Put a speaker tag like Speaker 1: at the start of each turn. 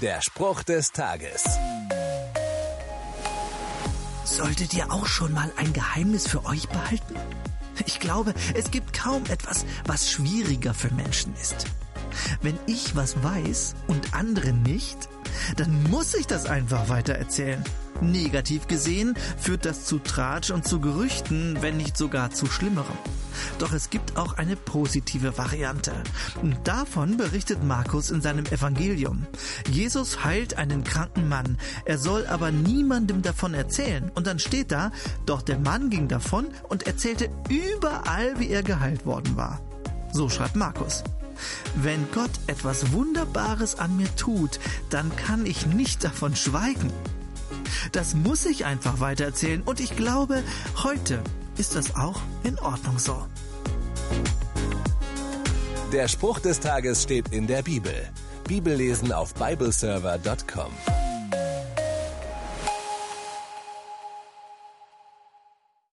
Speaker 1: Der Spruch des Tages.
Speaker 2: Solltet ihr auch schon mal ein Geheimnis für euch behalten? Ich glaube, es gibt kaum etwas, was schwieriger für Menschen ist. Wenn ich was weiß und andere nicht, dann muss ich das einfach weiter erzählen. Negativ gesehen führt das zu Tratsch und zu Gerüchten, wenn nicht sogar zu Schlimmerem. Doch es gibt auch eine positive Variante. Und davon berichtet Markus in seinem Evangelium. Jesus heilt einen kranken Mann. Er soll aber niemandem davon erzählen. Und dann steht da, doch der Mann ging davon und erzählte überall, wie er geheilt worden war. So schreibt Markus. Wenn Gott etwas Wunderbares an mir tut, dann kann ich nicht davon schweigen. Das muss ich einfach weitererzählen und ich glaube, heute ist das auch in Ordnung so.
Speaker 1: Der Spruch des Tages steht in der Bibel. Bibellesen auf bibleserver.com.